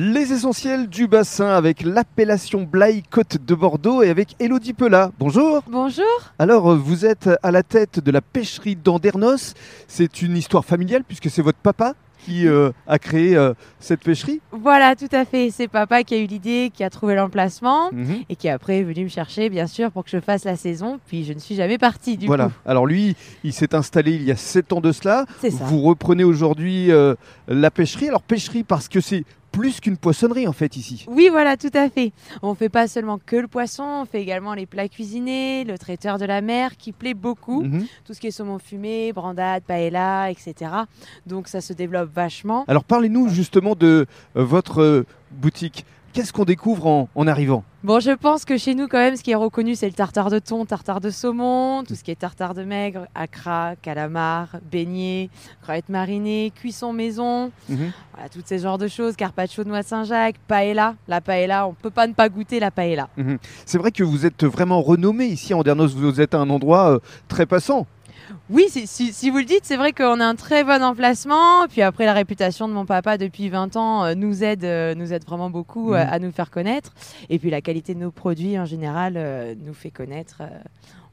Les essentiels du bassin avec l'appellation Blaye Côte de Bordeaux et avec Elodie Pelat. Bonjour. Bonjour. Alors, euh, vous êtes à la tête de la pêcherie d'Andernos. C'est une histoire familiale puisque c'est votre papa qui euh, a créé euh, cette pêcherie. Voilà, tout à fait. C'est papa qui a eu l'idée, qui a trouvé l'emplacement Mhm. et qui après est venu me chercher, bien sûr, pour que je fasse la saison. Puis je ne suis jamais partie, du voilà. coup. Alors lui, il s'est installé il y a 7 ans de cela. C'est ça. Vous reprenez aujourd'hui euh, la pêcherie. Alors pêcherie parce que c'est plus qu'une poissonnerie en fait ici. Oui, voilà, tout à fait. On fait pas seulement que le poisson, on fait également les plats cuisinés, le traiteur de la mer qui plaît beaucoup. Mhm. Tout ce qui est saumon fumé, brandade, paella, etc. Donc ça se développe vachement. Alors parlez-nous justement de euh, votre euh, boutique. Qu'est-ce qu'on découvre en, en arrivant? Bon, je pense que chez nous, quand même, ce qui est reconnu, c'est le tartare de thon, tartare de saumon, tout ce qui est tartare de maigre, acra, calamar, beignet, crevettes marinées, cuisson maison, Mhm. voilà, toutes ces genres de choses, carpaccio de noix Saint-Jacques, paella. La paella, on peut pas ne pas goûter la paella. C'est vrai que vous êtes vraiment renommé ici en Andernos. Vous êtes à un endroit euh, très passant. Oui, si, si- si vous le dites, c'est vrai qu'on a un très bon emplacement. Puis après, la réputation de mon papa depuis 20 ans euh, nous, aide, euh, nous aide vraiment beaucoup euh, Mhm. à nous faire connaître. Et puis la qualité de nos produits, en général, nous fait connaître.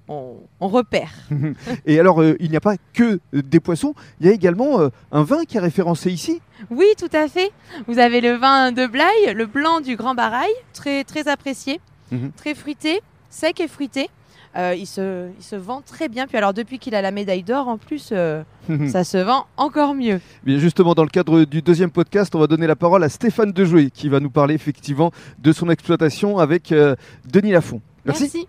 on, on repère. Et alors, euh, il n'y a pas que des poissons. Il y a également euh, un vin qui est référencé ici? Oui, tout à fait. Vous avez le vin de Blaye, le blanc du Grand Barail, très, très apprécié, Mhm. très fruité, sec et fruité. Euh, il, se, il se vend très bien. Puis alors, depuis qu'il a la médaille d'or, en plus, euh, ça se vend encore mieux. Bien justement, dans le cadre du deuxième podcast, on va donner la parole à Stéphane Dejouet qui va nous parler effectivement de son exploitation avec euh, Denis Lafont. Merci. Merci.